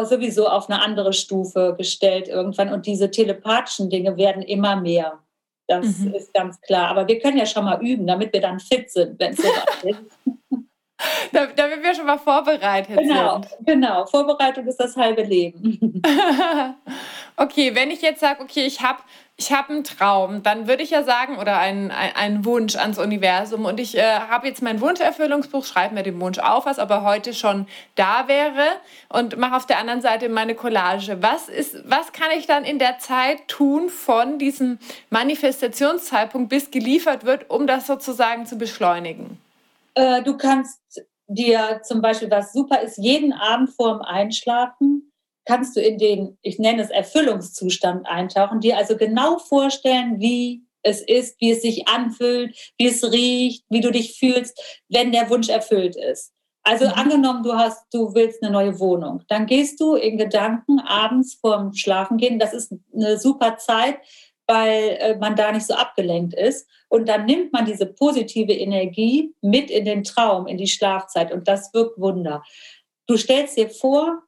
sowieso auf eine andere Stufe gestellt irgendwann und diese telepathischen Dinge werden immer mehr. Das mhm. ist ganz klar. Aber wir können ja schon mal üben, damit wir dann fit sind, wenn es so ist. damit wir schon mal vorbereitet genau, sind. Genau, Vorbereitung ist das halbe Leben. Okay, wenn ich jetzt sage, okay, ich habe ich habe einen Traum, dann würde ich ja sagen, oder einen, einen Wunsch ans Universum und ich äh, habe jetzt mein Wunscherfüllungsbuch, schreibe mir den Wunsch auf, was aber heute schon da wäre und mache auf der anderen Seite meine Collage. Was, ist, was kann ich dann in der Zeit tun von diesem Manifestationszeitpunkt bis geliefert wird, um das sozusagen zu beschleunigen? Äh, du kannst dir zum Beispiel, was super ist, jeden Abend vorm Einschlafen kannst du in den, ich nenne es Erfüllungszustand eintauchen, dir also genau vorstellen, wie es ist, wie es sich anfühlt, wie es riecht, wie du dich fühlst, wenn der Wunsch erfüllt ist. Also mhm. angenommen, du hast, du willst eine neue Wohnung, dann gehst du in Gedanken abends vorm Schlafengehen. Das ist eine super Zeit, weil äh, man da nicht so abgelenkt ist. Und dann nimmt man diese positive Energie mit in den Traum, in die Schlafzeit und das wirkt Wunder. Du stellst dir vor,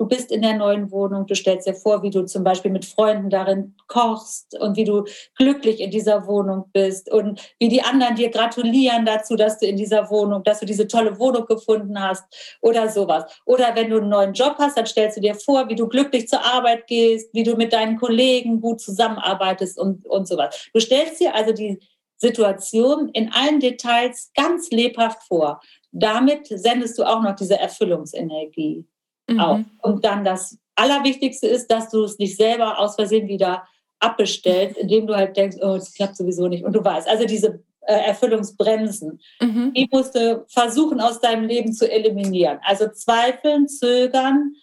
du bist in der neuen Wohnung, du stellst dir vor, wie du zum Beispiel mit Freunden darin kochst und wie du glücklich in dieser Wohnung bist und wie die anderen dir gratulieren dazu, dass du in dieser Wohnung, dass du diese tolle Wohnung gefunden hast oder sowas. Oder wenn du einen neuen Job hast, dann stellst du dir vor, wie du glücklich zur Arbeit gehst, wie du mit deinen Kollegen gut zusammenarbeitest und, und sowas. Du stellst dir also die Situation in allen Details ganz lebhaft vor. Damit sendest du auch noch diese Erfüllungsenergie mhm. auf. Und dann das Allerwichtigste ist, dass du es nicht selber aus Versehen wieder abbestellst, indem du halt denkst, oh, das klappt sowieso nicht. Und du weißt, also diese äh, Erfüllungsbremsen, mhm. die musst du versuchen aus deinem Leben zu eliminieren. Also zweifeln, zögern,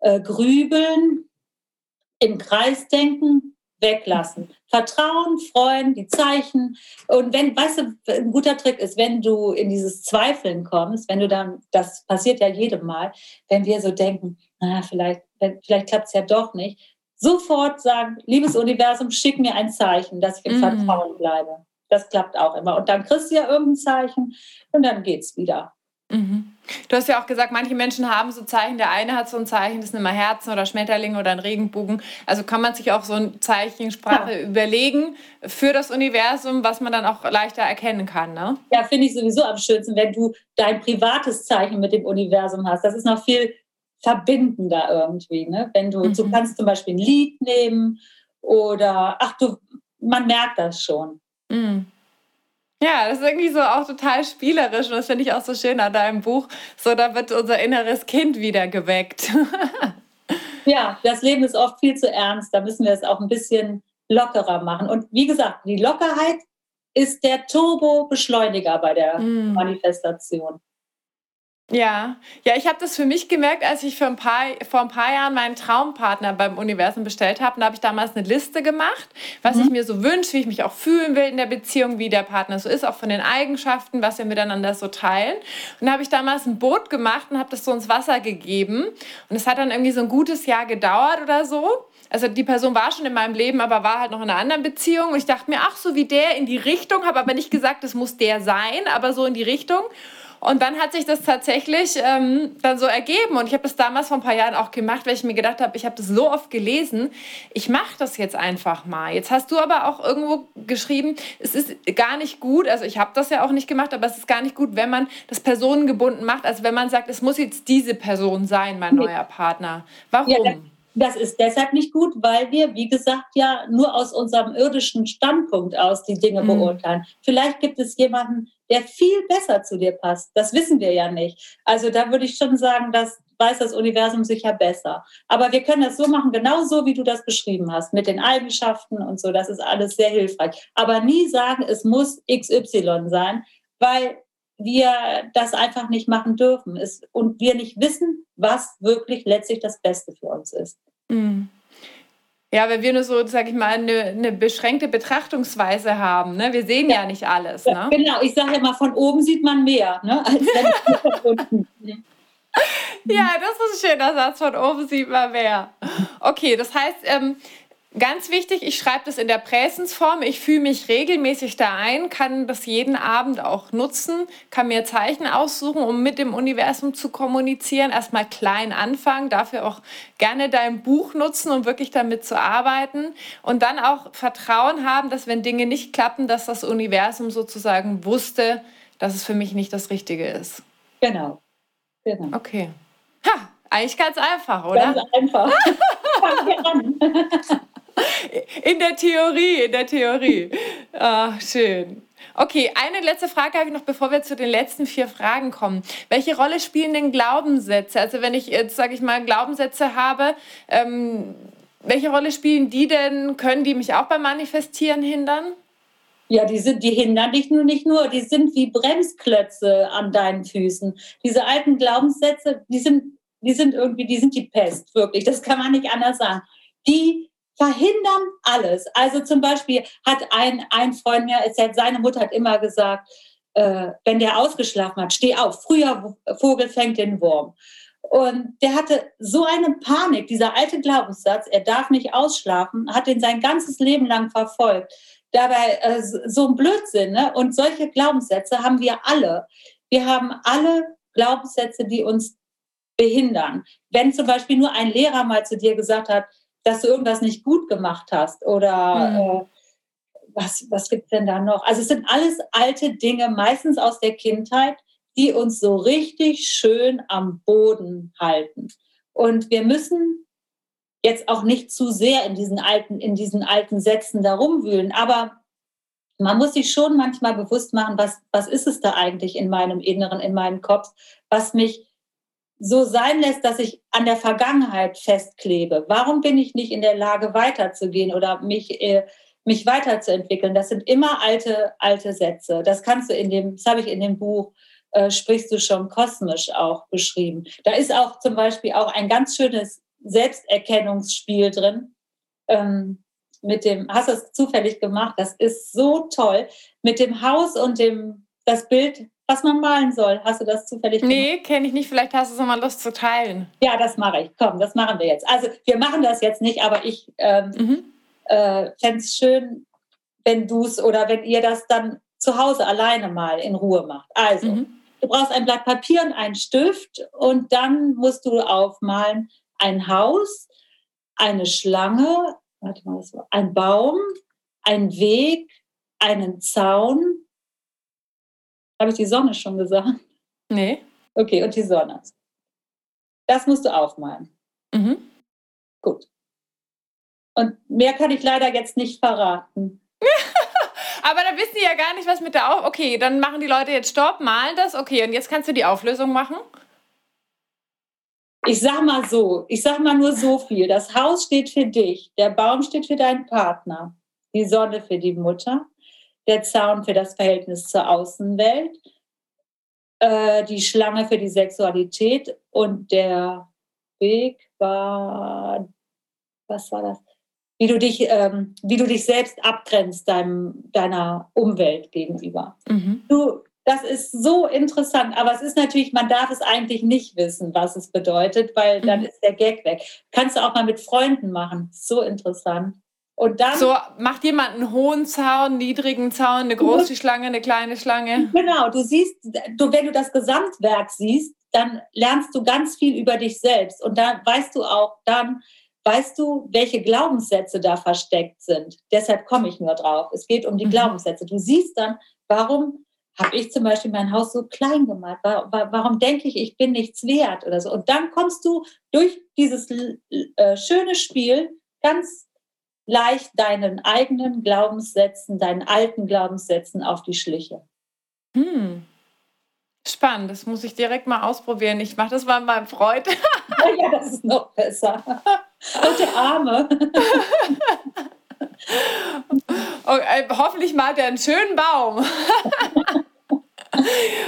äh, grübeln, im Kreis denken, weglassen. Vertrauen, freuen, die Zeichen. Und wenn, weißt du, ein guter Trick ist, wenn du in dieses Zweifeln kommst, wenn du dann, das passiert ja jedem Mal, wenn wir so denken, na, vielleicht, vielleicht klappt es ja doch nicht, sofort sagen, liebes Universum, schick mir ein Zeichen, dass ich im mhm. Vertrauen bleibe. Das klappt auch immer. Und dann kriegst du ja irgendein Zeichen und dann geht's wieder. Mhm. Du hast ja auch gesagt, manche Menschen haben so Zeichen. Der eine hat so ein Zeichen, das sind immer Herzen oder Schmetterlinge oder ein Regenbogen. Also kann man sich auch so ein Zeichensprache ja. überlegen für das Universum, was man dann auch leichter erkennen kann. Ne? Ja, finde ich sowieso am schönsten, wenn du dein privates Zeichen mit dem Universum hast. Das ist noch viel verbindender irgendwie. Ne? Wenn du, mhm. du kannst zum Beispiel ein Lied nehmen oder, ach du, man merkt das schon. Mhm. Ja, das ist irgendwie so auch total spielerisch und das finde ich auch so schön an deinem Buch. So, da wird unser inneres Kind wieder geweckt. ja, das Leben ist oft viel zu ernst. Da müssen wir es auch ein bisschen lockerer machen. Und wie gesagt, die Lockerheit ist der Turbo-Beschleuniger bei der mm. Manifestation. Ja, ja, ich habe das für mich gemerkt, als ich für ein paar, vor ein paar Jahren meinen Traumpartner beim Universum bestellt habe. Da habe ich damals eine Liste gemacht, was mhm. ich mir so wünsche, wie ich mich auch fühlen will in der Beziehung, wie der Partner so ist, auch von den Eigenschaften, was wir miteinander so teilen. Und da habe ich damals ein Boot gemacht und habe das so ins Wasser gegeben. Und es hat dann irgendwie so ein gutes Jahr gedauert oder so. Also die Person war schon in meinem Leben, aber war halt noch in einer anderen Beziehung. Und ich dachte mir, ach, so wie der in die Richtung, habe aber nicht gesagt, es muss der sein, aber so in die Richtung. Und dann hat sich das tatsächlich ähm, dann so ergeben. Und ich habe das damals vor ein paar Jahren auch gemacht, weil ich mir gedacht habe, ich habe das so oft gelesen, ich mache das jetzt einfach mal. Jetzt hast du aber auch irgendwo geschrieben, es ist gar nicht gut, also ich habe das ja auch nicht gemacht, aber es ist gar nicht gut, wenn man das personengebunden macht, also wenn man sagt, es muss jetzt diese Person sein, mein neuer Partner. Warum? Ja, das ist deshalb nicht gut, weil wir, wie gesagt, ja nur aus unserem irdischen Standpunkt aus die Dinge mhm. beurteilen. Vielleicht gibt es jemanden, der viel besser zu dir passt. Das wissen wir ja nicht. Also da würde ich schon sagen, das weiß das Universum sicher besser. Aber wir können das so machen, genau so, wie du das beschrieben hast, mit den Eigenschaften und so. Das ist alles sehr hilfreich. Aber nie sagen, es muss XY sein, weil wir das einfach nicht machen dürfen es, und wir nicht wissen, was wirklich letztlich das Beste für uns ist. Mhm. Ja, wenn wir nur so, sag ich mal, eine, eine beschränkte Betrachtungsweise haben. Ne? Wir sehen ja, ja nicht alles. Ne? Genau, ich sage mal, von oben sieht man mehr, ne? als wenn von unten. Ja, das ist ein schöner Satz. Von oben sieht man mehr. Okay, das heißt, ähm, Ganz wichtig, ich schreibe das in der Präsensform. Ich fühle mich regelmäßig da ein, kann das jeden Abend auch nutzen, kann mir Zeichen aussuchen, um mit dem Universum zu kommunizieren. Erstmal klein anfangen, dafür auch gerne dein Buch nutzen, um wirklich damit zu arbeiten. Und dann auch Vertrauen haben, dass wenn Dinge nicht klappen, dass das Universum sozusagen wusste, dass es für mich nicht das Richtige ist. Genau. genau. Okay. Ha, eigentlich ganz einfach, oder? Ganz einfach. In der Theorie, in der Theorie. Ach, schön. Okay, eine letzte Frage habe ich noch, bevor wir zu den letzten vier Fragen kommen. Welche Rolle spielen denn Glaubenssätze? Also wenn ich jetzt, sage ich mal, Glaubenssätze habe, ähm, welche Rolle spielen die denn? Können die mich auch beim Manifestieren hindern? Ja, die, sind, die hindern dich nur nicht nur, die sind wie Bremsklötze an deinen Füßen. Diese alten Glaubenssätze, die sind, die sind irgendwie, die sind die Pest, wirklich. Das kann man nicht anders sagen. Die verhindern alles. Also zum Beispiel hat ein, ein Freund mir erzählt, seine Mutter hat immer gesagt, äh, wenn der ausgeschlafen hat, steh auf, früher Vogel fängt den Wurm. Und der hatte so eine Panik, dieser alte Glaubenssatz, er darf nicht ausschlafen, hat ihn sein ganzes Leben lang verfolgt. Dabei äh, so ein Blödsinn. Ne? Und solche Glaubenssätze haben wir alle. Wir haben alle Glaubenssätze, die uns behindern. Wenn zum Beispiel nur ein Lehrer mal zu dir gesagt hat, dass du irgendwas nicht gut gemacht hast oder mhm. äh, was, was gibt es denn da noch? Also es sind alles alte Dinge, meistens aus der Kindheit, die uns so richtig schön am Boden halten. Und wir müssen jetzt auch nicht zu sehr in diesen alten, in diesen alten Sätzen da rumwühlen, aber man muss sich schon manchmal bewusst machen, was, was ist es da eigentlich in meinem Inneren, in meinem Kopf, was mich so sein lässt, dass ich an der Vergangenheit festklebe. Warum bin ich nicht in der Lage, weiterzugehen oder mich, äh, mich weiterzuentwickeln? Das sind immer alte, alte Sätze. Das kannst du in dem, das habe ich in dem Buch äh, sprichst du schon kosmisch auch beschrieben. Da ist auch zum Beispiel auch ein ganz schönes Selbsterkennungsspiel drin. Ähm, mit dem, hast du es zufällig gemacht? Das ist so toll. Mit dem Haus und dem, das Bild, was man malen soll. Hast du das zufällig gemacht? Nee, kenne ich nicht. Vielleicht hast du es mal Lust zu teilen. Ja, das mache ich. Komm, das machen wir jetzt. Also, wir machen das jetzt nicht, aber ich ähm, mhm. äh, fände es schön, wenn du es oder wenn ihr das dann zu Hause alleine mal in Ruhe macht. Also, mhm. du brauchst ein Blatt Papier und einen Stift und dann musst du aufmalen ein Haus, eine Schlange, warte mal, ein Baum, ein Weg, einen Zaun. Habe ich die Sonne schon gesagt? Nee. Okay, und die Sonne. Das musst du aufmalen. Mhm. Gut. Und mehr kann ich leider jetzt nicht verraten. Aber da wissen die ja gar nicht, was mit der Auf. Okay, dann machen die Leute jetzt Stopp, malen das. Okay, und jetzt kannst du die Auflösung machen. Ich sag mal so, ich sag mal nur so viel. Das Haus steht für dich, der Baum steht für deinen Partner, die Sonne für die Mutter, der Zaun für das Verhältnis zur Außenwelt, äh, die Schlange für die Sexualität und der Weg war, was war das? Wie du dich, ähm, wie du dich selbst abgrenzt deinem, deiner Umwelt gegenüber. Mhm. Du, das ist so interessant, aber es ist natürlich, man darf es eigentlich nicht wissen, was es bedeutet, weil dann mhm. ist der Gag weg. Kannst du auch mal mit Freunden machen. So interessant. Und dann. So macht jemand einen hohen Zaun, niedrigen Zaun, eine große Schlange, eine kleine Schlange. Genau, du siehst, du, wenn du das Gesamtwerk siehst, dann lernst du ganz viel über dich selbst. Und dann weißt du auch, dann weißt du, welche Glaubenssätze da versteckt sind. Deshalb komme ich nur drauf. Es geht um die mhm. Glaubenssätze. Du siehst dann, warum habe ich zum Beispiel mein Haus so klein gemacht? Warum denke ich, ich bin nichts wert oder so? Und dann kommst du durch dieses äh, schöne Spiel ganz leicht deinen eigenen Glaubenssätzen, deinen alten Glaubenssätzen auf die Schliche. Hm. Spannend, das muss ich direkt mal ausprobieren. Ich mache das mal mit meinem Freund. ja, das ist noch besser. Und der Arme. Oh, äh, hoffentlich malt er einen schönen Baum.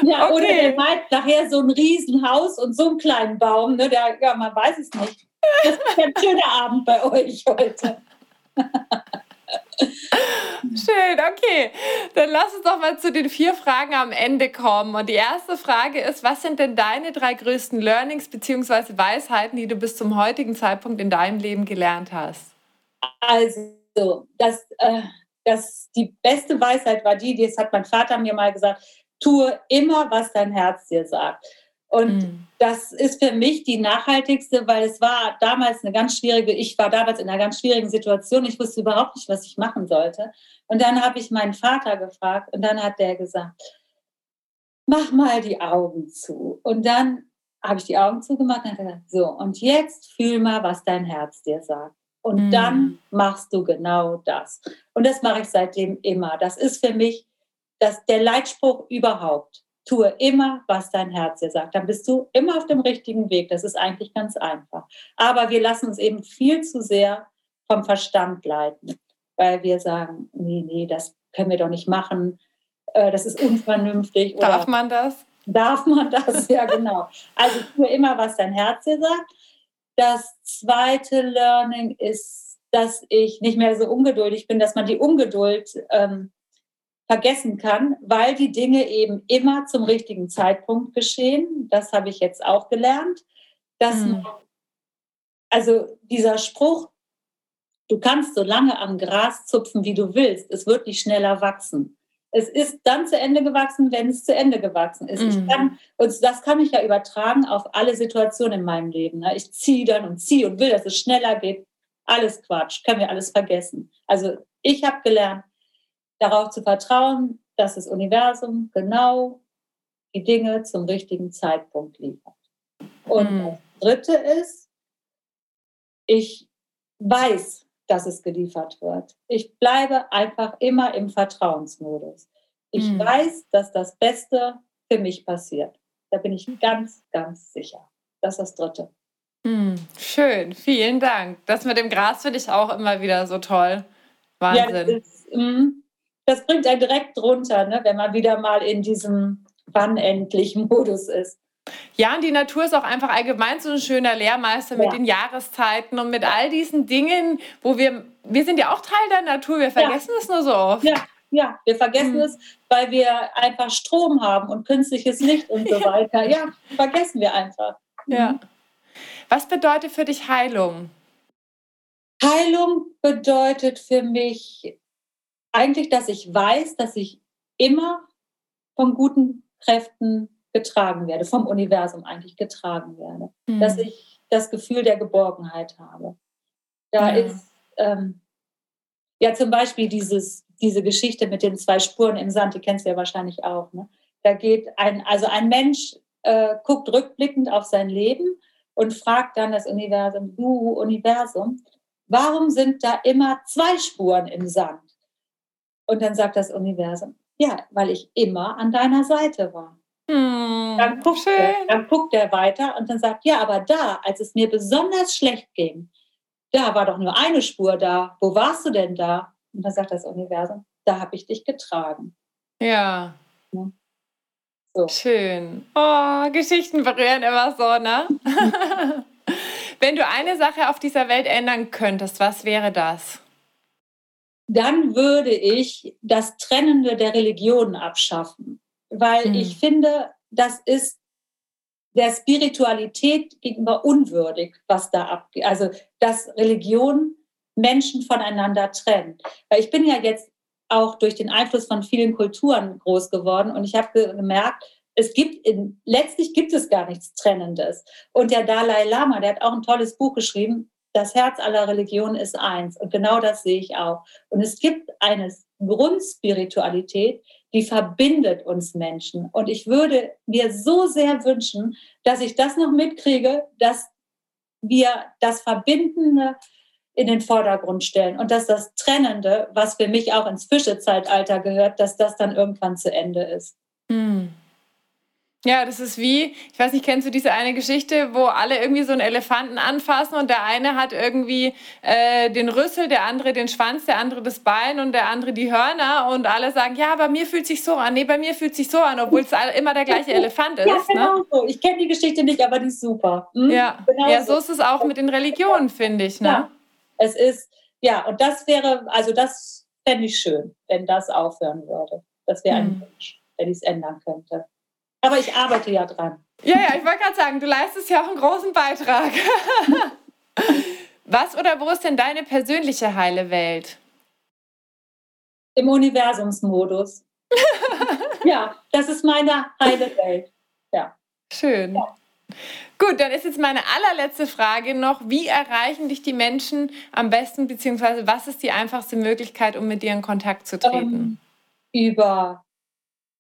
ja, okay. oder er malt nachher so ein Riesenhaus und so einen kleinen Baum. Ne? Der, ja, man weiß es nicht. Das ist ein schöner Abend bei euch heute. Schön, okay. Dann lass uns doch mal zu den vier Fragen am Ende kommen. Und die erste Frage ist, was sind denn deine drei größten Learnings bzw. Weisheiten, die du bis zum heutigen Zeitpunkt in deinem Leben gelernt hast? Also, das, äh, das, die beste Weisheit war die, das hat mein Vater mir mal gesagt, tue immer, was dein Herz dir sagt. Und mhm. das ist für mich die nachhaltigste, weil es war damals eine ganz schwierige, ich war damals in einer ganz schwierigen Situation, ich wusste überhaupt nicht, was ich machen sollte. Und dann habe ich meinen Vater gefragt und dann hat der gesagt, mach mal die Augen zu. Und dann habe ich die Augen zugemacht und gesagt, so, und jetzt fühl mal, was dein Herz dir sagt. Und mhm. dann machst du genau das. Und das mache ich seitdem immer. Das ist für mich das, der Leitspruch überhaupt. Tue immer, was dein Herz dir sagt. Dann bist du immer auf dem richtigen Weg. Das ist eigentlich ganz einfach. Aber wir lassen uns eben viel zu sehr vom Verstand leiten, weil wir sagen, nee, nee, das können wir doch nicht machen. Äh, das ist unvernünftig. Darf man das? Darf man das? Ja, genau. Also tue immer, was dein Herz dir sagt. Das zweite Learning ist, dass ich nicht mehr so ungeduldig bin, dass man die Ungeduld ähm, vergessen kann, weil die Dinge eben immer zum richtigen Zeitpunkt geschehen. Das habe ich jetzt auch gelernt. Dass mhm. also dieser Spruch, du kannst so lange am Gras zupfen, wie du willst, es wird nicht schneller wachsen. Es ist dann zu Ende gewachsen, wenn es zu Ende gewachsen ist. Mhm. Kann, und das kann ich ja übertragen auf alle Situationen in meinem Leben. Ne? Ich ziehe dann und ziehe und will, dass es schneller geht. Alles Quatsch, können wir alles vergessen. Also ich habe gelernt, darauf zu vertrauen, dass das Universum genau die Dinge zum richtigen Zeitpunkt liefert. Und mhm. das Dritte ist, ich weiß, dass es geliefert wird. Ich bleibe einfach immer im Vertrauensmodus. Ich mhm. weiß, dass das Beste für mich passiert. Da bin ich ganz, ganz sicher. Das ist das Dritte. Mhm. Schön, vielen Dank. Das mit dem Gras finde ich auch immer wieder so toll. Wahnsinn. Ja, das, bringt einen direkt runter, ne, wenn man wieder mal in diesem wann endlich Modus ist. Ja, und die Natur ist auch einfach allgemein so ein schöner Lehrmeister mit den Jahreszeiten und mit all diesen Dingen, wo wir, wir sind ja auch Teil der Natur, wir vergessen ja. es nur so oft. Ja, ja, wir vergessen mhm. es, weil wir einfach Strom haben und künstliches Licht und so weiter. Ja, vergessen wir einfach. Mhm. Ja. Was bedeutet für dich Heilung? Heilung bedeutet für mich eigentlich, dass ich weiß, dass ich immer von guten Kräften getragen werde, vom Universum eigentlich getragen werde. Mhm. Dass ich das Gefühl der Geborgenheit habe. Da ja. ist ähm, ja zum Beispiel dieses, diese Geschichte mit den zwei Spuren im Sand, die kennst du ja wahrscheinlich auch. Ne? Da geht ein, also ein Mensch äh, guckt rückblickend auf sein Leben und fragt dann das Universum, du Universum, warum sind da immer zwei Spuren im Sand? Und dann sagt das Universum, ja, weil ich immer an deiner Seite war. Hm, dann, guckt er, dann guckt er weiter und dann sagt, ja, aber da, als es mir besonders schlecht ging, da war doch nur eine Spur da. Wo warst du denn da? Und dann sagt das Universum, da habe ich dich getragen. Ja. ja. So. Schön. Oh, Geschichten berühren immer so, ne? Wenn du eine Sache auf dieser Welt ändern könntest, was wäre das? Dann würde ich das Trennende der Religionen abschaffen weil mhm. ich finde, das ist der Spiritualität gegenüber unwürdig, was da abgeht. Also, dass Religion Menschen voneinander trennt. Weil ich bin ja jetzt auch durch den Einfluss von vielen Kulturen groß geworden und ich habe gemerkt, es gibt in, letztlich gibt es gar nichts Trennendes. Und der Dalai Lama, der hat auch ein tolles Buch geschrieben, Das Herz aller Religionen ist eins. Und genau das sehe ich auch. Und es gibt eine Grundspiritualität, die verbindet uns Menschen. Und ich würde mir so sehr wünschen, dass ich das noch mitkriege, dass wir das Verbindende in den Vordergrund stellen und dass das Trennende, was für mich auch ins Fischezeitalter gehört, dass das dann irgendwann zu Ende ist. Mm. Ja, das ist wie, ich weiß nicht, kennst du diese eine Geschichte, wo alle irgendwie so einen Elefanten anfassen und der eine hat irgendwie äh, den Rüssel, der andere den Schwanz, der andere das Bein und der andere die Hörner und alle sagen, ja, bei mir fühlt sich so an, nee, bei mir fühlt sich so an, obwohl es immer der gleiche Elefant ist. Ja, genau ne? so. Ich kenne die Geschichte nicht, aber die ist super. Hm? Ja. Genau ja, so ist es auch mit den Religionen, finde ich. Ne? Ja. Es ist, ja, und das wäre, also das fände ich schön, wenn das aufhören würde. Das wäre ein hm. Wunsch, wenn ich es ändern könnte. Aber ich arbeite ja dran. Ja, ja, ich wollte gerade sagen, du leistest ja auch einen großen Beitrag. Was oder wo ist denn deine persönliche heile Welt? Im Universumsmodus. ja, das ist meine heile Welt. Ja. Schön. Ja. Gut, dann ist jetzt meine allerletzte Frage noch, wie erreichen dich die Menschen am besten, beziehungsweise was ist die einfachste Möglichkeit, um mit dir in Kontakt zu treten? Um, ähm, über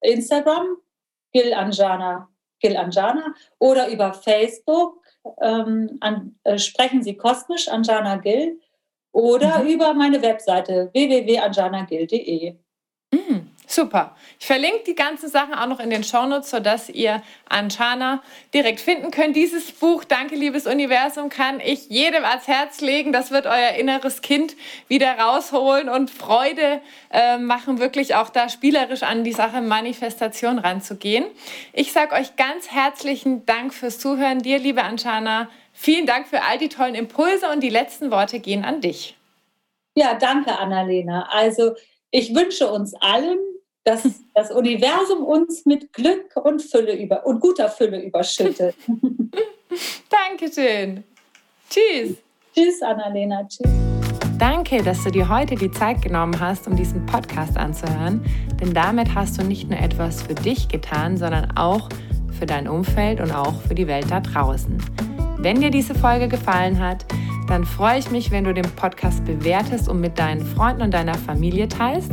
Instagram Gil Anjana Gil Anjana oder über Facebook ähm, an, äh, sprechen Sie kosmisch Anjana Gil oder mhm. über meine Webseite www.anjanagil.de. Super. Ich verlinke die ganzen Sachen auch noch in den Shownotes, sodass ihr Anjana direkt finden könnt. Dieses Buch, Danke, liebes Universum, kann ich jedem ans Herz legen. Das wird euer inneres Kind wieder rausholen und Freude äh, machen, wirklich auch da spielerisch an die Sache Manifestation ranzugehen. Ich sage euch ganz herzlichen Dank fürs Zuhören. Dir, liebe Anjana, vielen Dank für all die tollen Impulse und die letzten Worte gehen an dich. Ja, danke, Annalena. Also ich wünsche uns allen, dass das Universum uns mit Glück und Fülle über und guter Fülle überschüttet. Dankeschön. Tschüss. Tschüss, Annalena. Tschüss. Danke, dass du dir heute die Zeit genommen hast, um diesen Podcast anzuhören, denn damit hast du nicht nur etwas für dich getan, sondern auch für dein Umfeld und auch für die Welt da draußen. Wenn dir diese Folge gefallen hat, dann freue ich mich, wenn du den Podcast bewertest und mit deinen Freunden und deiner Familie teilst.